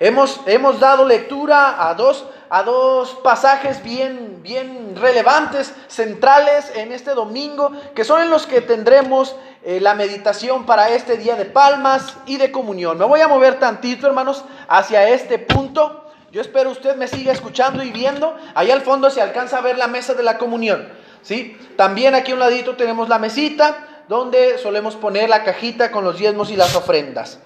Hemos, hemos dado lectura a dos, a dos pasajes bien, bien relevantes, centrales en este domingo, que son en los que tendremos eh, la meditación para este día de palmas y de comunión. Me voy a mover tantito, hermanos, hacia este punto. Yo espero usted me siga escuchando y viendo. Allá al fondo se alcanza a ver la mesa de la comunión. ¿sí? También aquí a un ladito tenemos la mesita donde solemos poner la cajita con los diezmos y las ofrendas.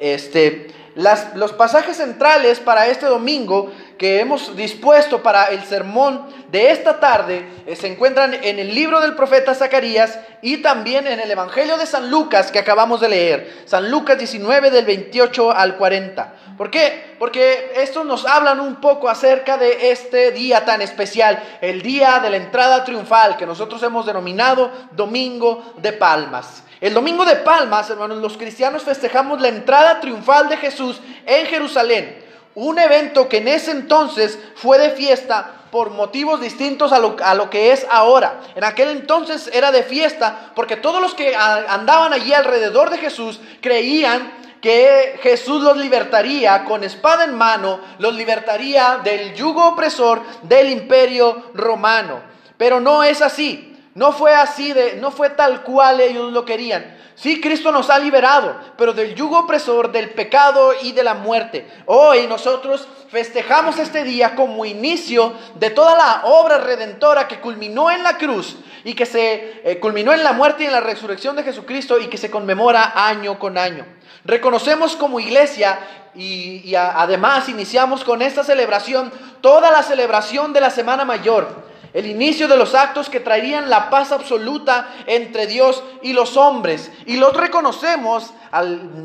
Este, las, los pasajes centrales para este domingo que hemos dispuesto para el sermón de esta tarde eh, se encuentran en el libro del profeta Zacarías y también en el Evangelio de San Lucas que acabamos de leer. San Lucas 19 del 28 al 40. ¿Por qué? Porque estos nos hablan un poco acerca de este día tan especial, el día de la entrada triunfal que nosotros hemos denominado Domingo de Palmas. El domingo de Palmas, hermanos, los cristianos festejamos la entrada triunfal de Jesús en Jerusalén. Un evento que en ese entonces fue de fiesta por motivos distintos a lo, a lo, que es ahora. En aquel entonces era de fiesta porque todos los que andaban allí alrededor de Jesús creían que Jesús los libertaría con espada en mano, los libertaría del yugo opresor del imperio romano. Pero no es así. No fue así de, no fue tal cual ellos lo querían. Sí, Cristo nos ha liberado, pero del yugo opresor, del pecado y de la muerte. Hoy nosotros festejamos este día como inicio de toda la obra redentora que culminó en la cruz y que se eh, culminó en la muerte y en la resurrección de Jesucristo y que se conmemora año con año. Reconocemos como iglesia y, y además iniciamos con esta celebración toda la celebración de la Semana Mayor el inicio de los actos que traerían la paz absoluta entre Dios y los hombres. Y los reconocemos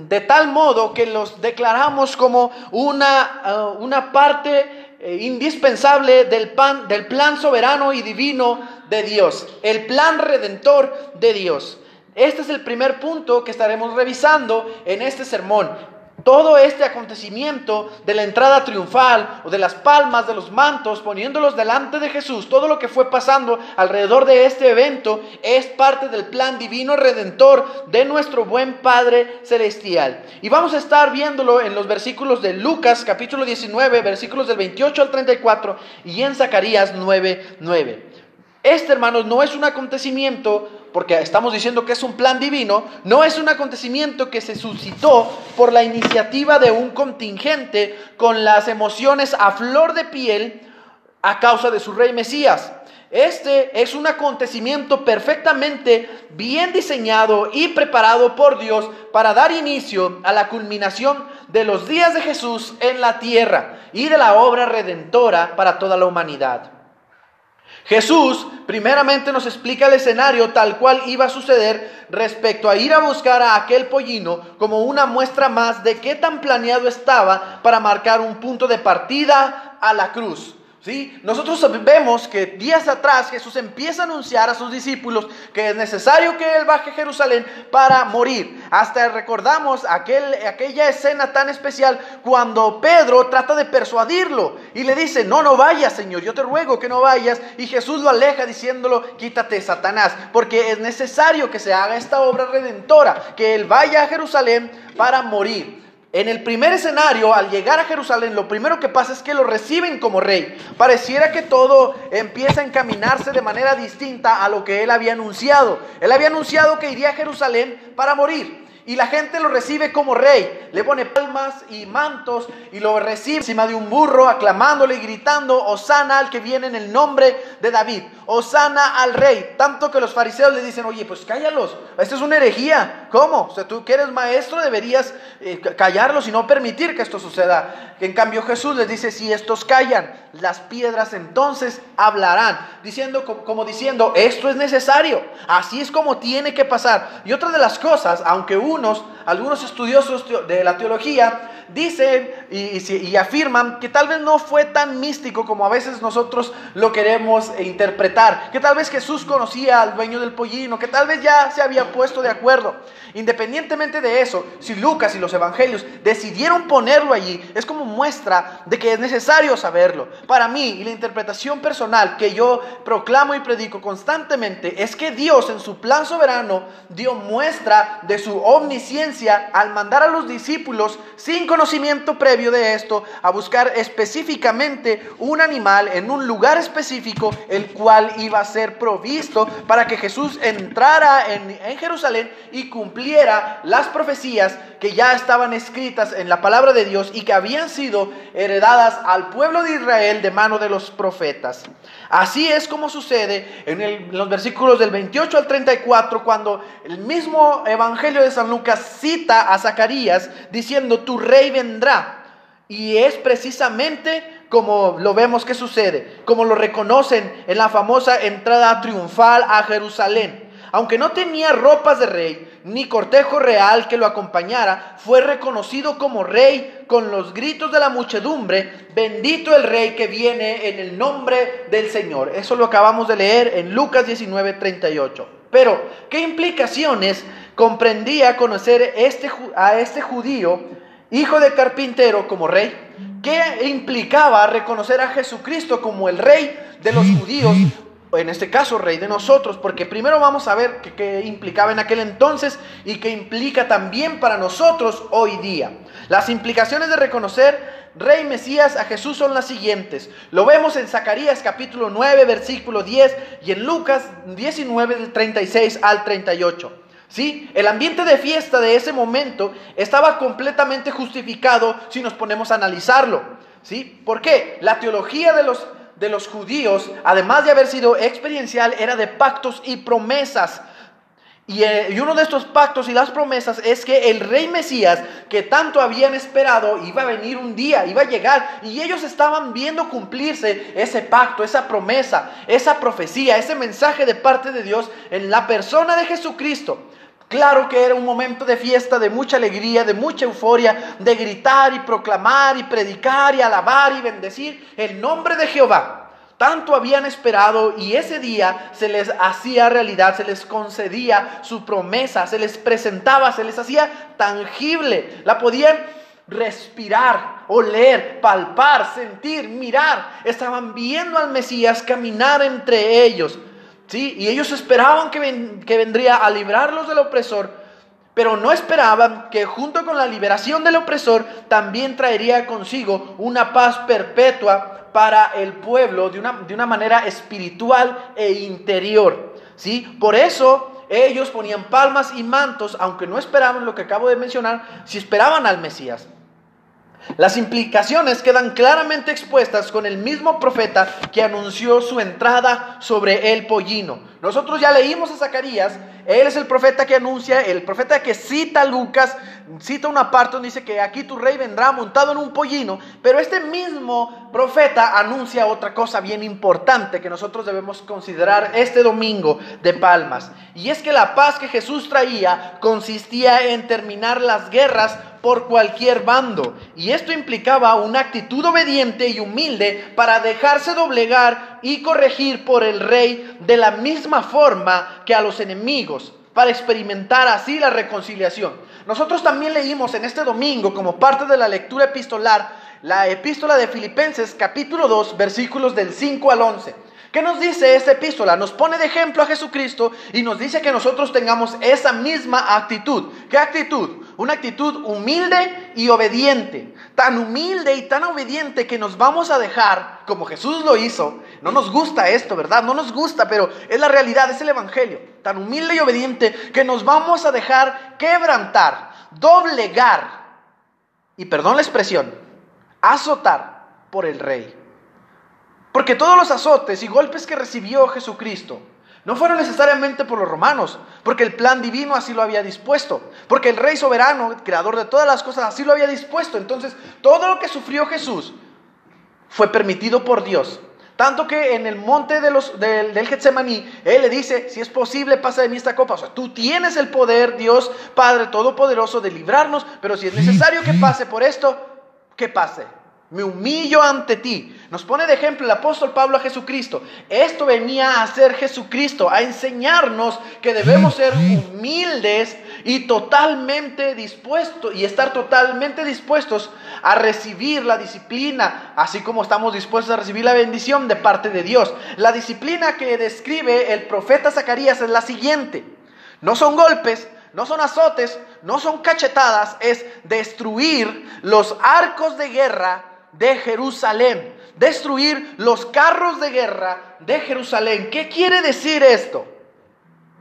de tal modo que los declaramos como una, uh, una parte eh, indispensable del, pan, del plan soberano y divino de Dios, el plan redentor de Dios. Este es el primer punto que estaremos revisando en este sermón. Todo este acontecimiento de la entrada triunfal o de las palmas de los mantos, poniéndolos delante de Jesús, todo lo que fue pasando alrededor de este evento es parte del plan divino redentor de nuestro buen Padre Celestial. Y vamos a estar viéndolo en los versículos de Lucas capítulo 19, versículos del 28 al 34 y en Zacarías 9, 9. Este, hermanos, no es un acontecimiento porque estamos diciendo que es un plan divino, no es un acontecimiento que se suscitó por la iniciativa de un contingente con las emociones a flor de piel a causa de su rey Mesías. Este es un acontecimiento perfectamente bien diseñado y preparado por Dios para dar inicio a la culminación de los días de Jesús en la tierra y de la obra redentora para toda la humanidad. Jesús primeramente nos explica el escenario tal cual iba a suceder respecto a ir a buscar a aquel pollino como una muestra más de qué tan planeado estaba para marcar un punto de partida a la cruz. Nosotros vemos que días atrás Jesús empieza a anunciar a sus discípulos que es necesario que Él baje a Jerusalén para morir. Hasta recordamos aquel, aquella escena tan especial cuando Pedro trata de persuadirlo y le dice, no, no vayas Señor, yo te ruego que no vayas. Y Jesús lo aleja diciéndolo, quítate Satanás, porque es necesario que se haga esta obra redentora, que Él vaya a Jerusalén para morir. En el primer escenario, al llegar a Jerusalén, lo primero que pasa es que lo reciben como rey. Pareciera que todo empieza a encaminarse de manera distinta a lo que él había anunciado. Él había anunciado que iría a Jerusalén para morir. Y la gente lo recibe como rey. Le pone palmas y mantos y lo recibe encima de un burro, aclamándole y gritando, Osana al que viene en el nombre de David. Osana al rey. Tanto que los fariseos le dicen, oye, pues cállalos. Esto es una herejía. ¿Cómo? O sea, tú que eres maestro deberías eh, callarlos y no permitir que esto suceda. En cambio Jesús les dice, si estos callan, las piedras entonces hablarán. Diciendo, como diciendo, esto es necesario. Así es como tiene que pasar. Y otra de las cosas, aunque unos, algunos estudiosos de la teología, dicen y, afirman que tal vez no fue tan místico como a veces nosotros lo queremos interpretar, que tal vez Jesús conocía al dueño del pollino, que tal vez ya se había puesto de acuerdo. Independientemente de eso, si Lucas y los evangelios decidieron ponerlo allí, es como muestra de que es necesario saberlo. Para mí y la interpretación personal que yo proclamo y predico constantemente es que Dios en su plan soberano dio muestra de su omnisciencia al mandar a los discípulos conocer conocimiento previo de esto a buscar específicamente un animal en un lugar específico, el cual iba a ser provisto para que Jesús entrara en, en Jerusalén y cumpliera las profecías que ya estaban escritas en la palabra de Dios y que habían sido heredadas al pueblo de Israel de mano de los profetas. Así es como sucede en, los versículos del 28 al 34, cuando el mismo Evangelio de San Lucas cita a Zacarías diciendo, tu rey vendrá. Y es precisamente como lo vemos que sucede, como lo reconocen en la famosa entrada triunfal a Jerusalén. Aunque no tenía ropas de rey, ni cortejo real que lo acompañara, fue reconocido como rey con los gritos de la muchedumbre, bendito el rey que viene en el nombre del Señor. Eso lo acabamos de leer en Lucas 19, 38. Pero, ¿qué implicaciones comprendía conocer este, a este judío, hijo de carpintero, como rey? ¿Qué implicaba reconocer a Jesucristo como el rey de los judíos en este caso rey de nosotros, porque primero vamos a ver qué, implicaba en aquel entonces y qué implica también para nosotros hoy día. Las implicaciones de reconocer rey Mesías a Jesús son las siguientes. Lo vemos en Zacarías capítulo 9, versículo 10 y en Lucas 19, del 36 al 38. ¿Sí? El ambiente de fiesta de ese momento estaba completamente justificado si nos ponemos a analizarlo. ¿Sí? ¿Por qué? La teología de los de los judíos, además de haber sido experiencial, era de pactos y promesas. Eh, y, uno de estos pactos y las promesas es que el rey Mesías, que tanto habían esperado, iba a venir un día, iba a llegar. Y ellos estaban viendo cumplirse ese pacto, esa promesa, esa profecía, ese mensaje de parte de Dios en la persona de Jesucristo. Claro que era un momento de fiesta, de mucha alegría, de mucha euforia, de gritar y proclamar y predicar y alabar y bendecir el nombre de Jehová. Tanto habían esperado y ese día se les hacía realidad, se les concedía su promesa, se les presentaba, se les hacía tangible. La podían respirar, oler, palpar, sentir, mirar. Estaban viendo al Mesías caminar entre ellos. Y ellos esperaban que, que vendría a librarlos del opresor, pero no esperaban que junto con la liberación del opresor también traería consigo una paz perpetua para el pueblo de una, de una manera espiritual e interior. ¿sí? Por eso ellos ponían palmas y mantos, aunque no esperaban lo que acabo de mencionar, si esperaban al Mesías. Las implicaciones quedan claramente expuestas con el mismo profeta que anunció su entrada sobre el pollino. Nosotros ya leímos a Zacarías, él es el profeta que anuncia, el profeta que cita Lucas, cita una parte donde dice que aquí tu rey vendrá montado en un pollino, pero este mismo profeta anuncia otra cosa bien importante que nosotros debemos considerar este domingo de Palmas, y es que la paz que Jesús traía consistía en terminar las guerras por cualquier bando. Y esto implicaba una actitud obediente y humilde para dejarse doblegar y corregir por el rey de la misma forma que a los enemigos, para experimentar así la reconciliación. Nosotros también leímos en este domingo, como parte de la lectura epistolar, la epístola de Filipenses capítulo 2, versículos del 5 al 11. ¿Qué nos dice esta epístola? Nos pone de ejemplo a Jesucristo y nos dice que nosotros tengamos esa misma actitud. ¿Qué actitud? Una actitud humilde y obediente. Tan humilde y tan obediente que nos vamos a dejar, como Jesús lo hizo. No nos gusta esto, ¿verdad? No nos gusta, pero es la realidad, es el Evangelio. Tan humilde y obediente que nos vamos a dejar quebrantar, doblegar, y perdón la expresión, azotar por el Rey. Porque todos los azotes y golpes que recibió Jesucristo no fueron necesariamente por los romanos, porque el plan divino así lo había dispuesto, porque el Rey soberano, creador de todas las cosas, así lo había dispuesto. Entonces, todo lo que sufrió Jesús fue permitido por Dios. Tanto que en el monte de los, del, del Getsemaní, Él le dice, si es posible, pasa de mí esta copa. O sea, tú tienes el poder, Dios Padre Todopoderoso, de librarnos, pero si es necesario que pase por esto, que pase me humillo ante ti. Nos pone de ejemplo el apóstol Pablo a Jesucristo. Esto venía a ser Jesucristo, a enseñarnos que debemos ser humildes y totalmente dispuestos y estar totalmente dispuestos a recibir la disciplina, así como estamos dispuestos a recibir la bendición de parte de Dios. La disciplina que describe el profeta Zacarías es la siguiente. No son golpes, no son azotes, no son cachetadas, es destruir los arcos de guerra de Jerusalén, destruir los carros de guerra de Jerusalén. ¿Qué quiere decir esto?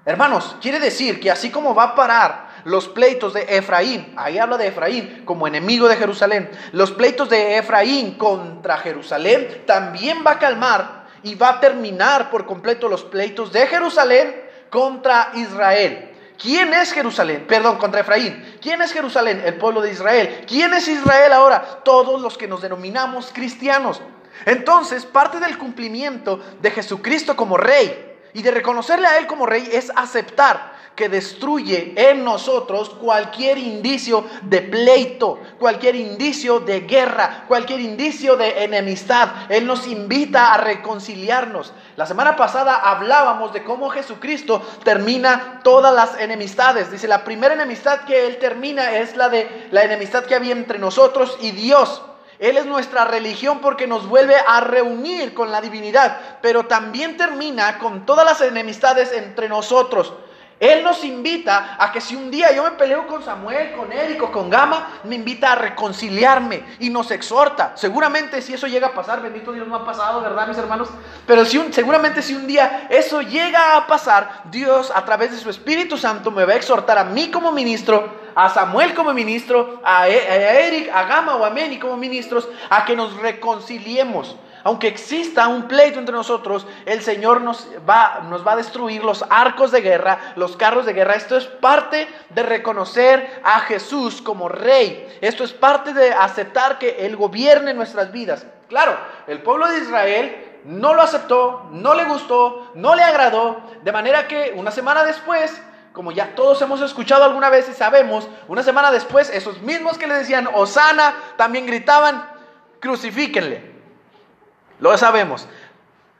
Hermanos, quiere decir que así como va a parar los pleitos de Efraín, ahí habla de Efraín como enemigo de Jerusalén, los pleitos de Efraín contra Jerusalén, también va a calmar y va a terminar por completo los pleitos de Jerusalén contra Israel. ¿Quién es Jerusalén? Perdón, contra Efraín. ¿Quién es Jerusalén? El pueblo de Israel. ¿Quién es Israel ahora? Todos los que nos denominamos cristianos. Entonces, parte del cumplimiento de Jesucristo como rey y de reconocerle a Él como rey es aceptar que destruye en nosotros cualquier indicio de pleito, cualquier indicio de guerra, cualquier indicio de enemistad. Él nos invita a reconciliarnos. La semana pasada hablábamos de cómo Jesucristo termina todas las enemistades. Dice, la primera enemistad que Él termina es la de la enemistad que había entre nosotros y Dios. Él es nuestra religión porque nos vuelve a reunir con la divinidad, pero también termina con todas las enemistades entre nosotros. Él nos invita a que si un día yo me peleo con Samuel, con Eric o con Gama, me invita a reconciliarme y nos exhorta. Seguramente si eso llega a pasar, bendito Dios no ha pasado, ¿verdad mis hermanos? Pero si un, seguramente si un día eso llega a pasar, Dios a través de su Espíritu Santo me va a exhortar a mí como ministro, a Samuel como ministro, a, e, a Eric, a Gama o a Meni como ministros, a que nos reconciliemos. Aunque exista un pleito entre nosotros, el Señor nos va, nos va a destruir los arcos de guerra, los carros de guerra. Esto es parte de reconocer a Jesús como rey. Esto es parte de aceptar que Él gobierne nuestras vidas. Claro, el pueblo de Israel no lo aceptó, no le gustó, no le agradó, de manera que una semana después como ya todos hemos escuchado alguna vez y sabemos, una semana después, esos mismos que le decían Osana también gritaban, crucifíquenle. Lo sabemos.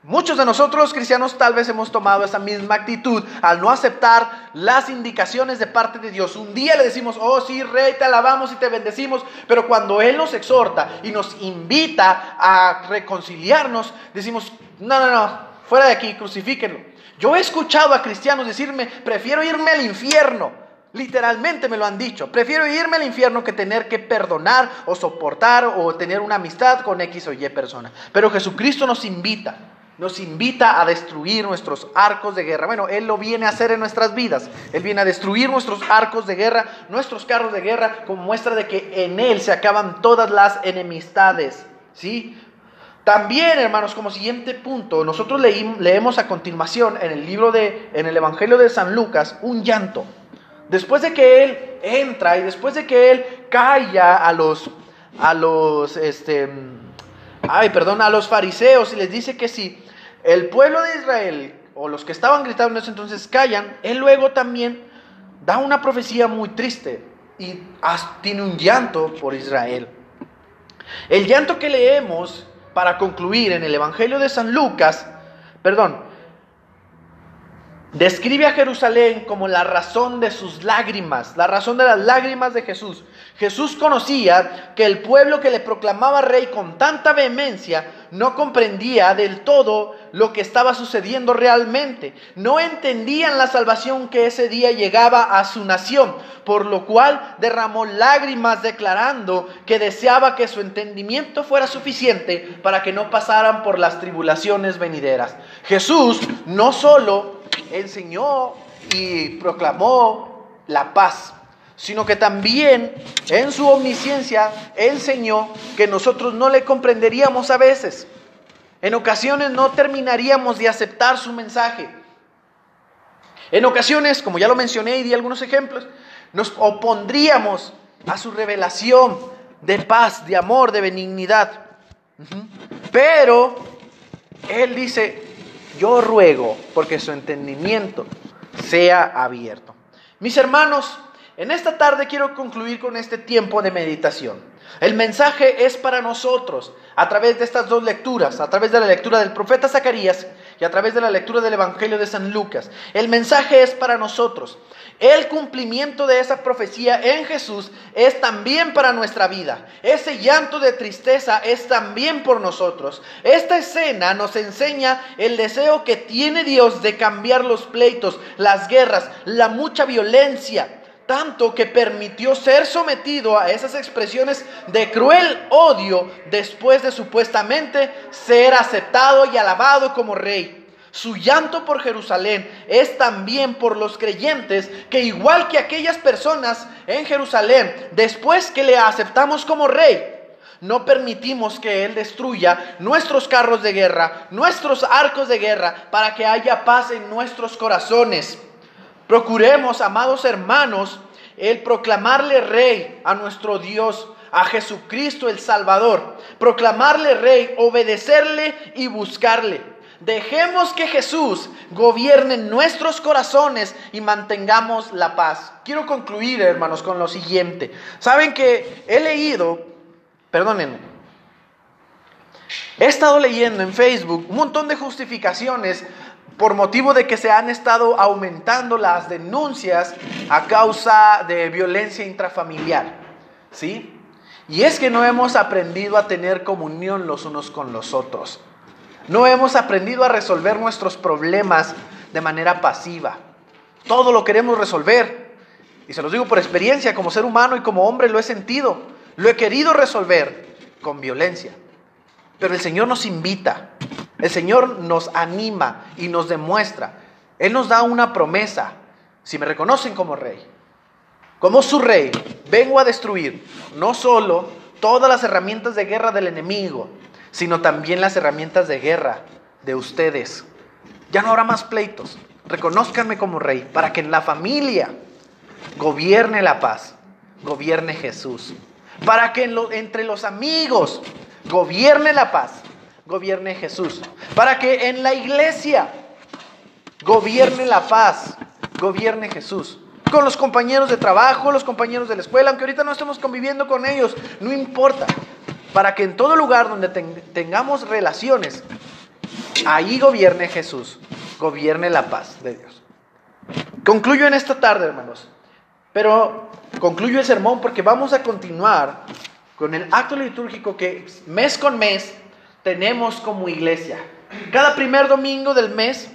Muchos de nosotros cristianos tal vez hemos tomado esa misma actitud al no aceptar las indicaciones de parte de Dios. Un día le decimos, oh sí, rey, te alabamos y te bendecimos, pero cuando Él nos exhorta y nos invita a reconciliarnos, decimos, no, no, no, fuera de aquí, crucifíquenlo. Yo he escuchado a cristianos decirme, prefiero irme al infierno Literalmente me lo han dicho. Prefiero irme al infierno que tener que perdonar o soportar o tener una amistad con X o Y persona. Pero Jesucristo nos invita, nos invita a destruir nuestros arcos de guerra. Bueno, Él lo viene a hacer en nuestras vidas. Él viene a destruir nuestros arcos de guerra, nuestros carros de guerra, como muestra de que en Él se acaban todas las enemistades. ¿Sí? También, hermanos, como siguiente punto, nosotros leemos a continuación en el libro de, en el Evangelio de San Lucas, un llanto. Después de que él entra y después de que él calla a los, a los, este, ay, perdón, a los fariseos y les dice que si el pueblo de Israel o los que estaban gritando en ese entonces callan, él luego también da una profecía muy triste y tiene un llanto por Israel. El llanto que leemos para concluir en el Evangelio de San Lucas, perdón, Describe a Jerusalén como la razón de sus lágrimas, la razón de las lágrimas de Jesús. Jesús conocía que el pueblo que le proclamaba rey con tanta vehemencia no comprendía del todo lo que estaba sucediendo realmente. No entendían la salvación que ese día llegaba a su nación, por lo cual derramó lágrimas declarando que deseaba que su entendimiento fuera suficiente para que no pasaran por las tribulaciones venideras. Jesús no solo enseñó y proclamó la paz, sino que también en su omnisciencia enseñó que nosotros no le comprenderíamos a veces. En ocasiones no terminaríamos de aceptar su mensaje. En ocasiones, como ya lo mencioné y di algunos ejemplos, nos opondríamos a su revelación de paz, de amor, de benignidad. Pero Él dice, yo ruego porque su entendimiento sea abierto. Mis hermanos, en esta tarde quiero concluir con este tiempo de meditación. El mensaje es para nosotros a través de estas dos lecturas, a través de la lectura del profeta Zacarías y a través de la lectura del Evangelio de San Lucas. El mensaje es para nosotros. El cumplimiento de esa profecía en Jesús es también para nuestra vida. Ese llanto de tristeza es también por nosotros. Esta escena nos enseña el deseo que tiene Dios de cambiar los pleitos, las guerras, la mucha violencia tanto que permitió ser sometido a esas expresiones de cruel odio después de supuestamente ser aceptado y alabado como rey. Su llanto por Jerusalén es también por los creyentes que igual que aquellas personas en Jerusalén, después que le aceptamos como rey, no permitimos que Él destruya nuestros carros de guerra, nuestros arcos de guerra, para que haya paz en nuestros corazones. Procuremos, amados hermanos, el proclamarle rey a nuestro Dios, a Jesucristo el Salvador. Proclamarle rey, obedecerle y buscarle. Dejemos que Jesús gobierne nuestros corazones y mantengamos la paz. Quiero concluir, hermanos, con lo siguiente. Saben que he leído, perdónenme, he estado leyendo en Facebook un montón de justificaciones por motivo de que se han estado aumentando las denuncias a causa de violencia intrafamiliar. ¿Sí? Y es que no hemos aprendido a tener comunión los unos con los otros. No hemos aprendido a resolver nuestros problemas de manera pasiva. Todo lo queremos resolver. Y se los digo por experiencia, como ser humano y como hombre lo he sentido. Lo he querido resolver con violencia. Pero el Señor nos invita, el Señor nos anima y nos demuestra. Él nos da una promesa. Si me reconocen como rey, como su rey, vengo a destruir no solo todas las herramientas de guerra del enemigo, sino también las herramientas de guerra de ustedes. Ya no habrá más pleitos. Reconózcanme como rey para que en la familia gobierne la paz, gobierne Jesús. Para que entre los amigos gobierne la paz, gobierne Jesús. Para que en la iglesia gobierne la paz, gobierne Jesús. Con los compañeros de trabajo, los compañeros de la escuela, aunque ahorita no estemos conviviendo con ellos, no importa para que en todo lugar donde tengamos relaciones, ahí gobierne Jesús, gobierne la paz de Dios. Concluyo en esta tarde, hermanos, pero concluyo el sermón porque vamos a continuar con el acto litúrgico que mes con mes tenemos como iglesia. Cada primer domingo del mes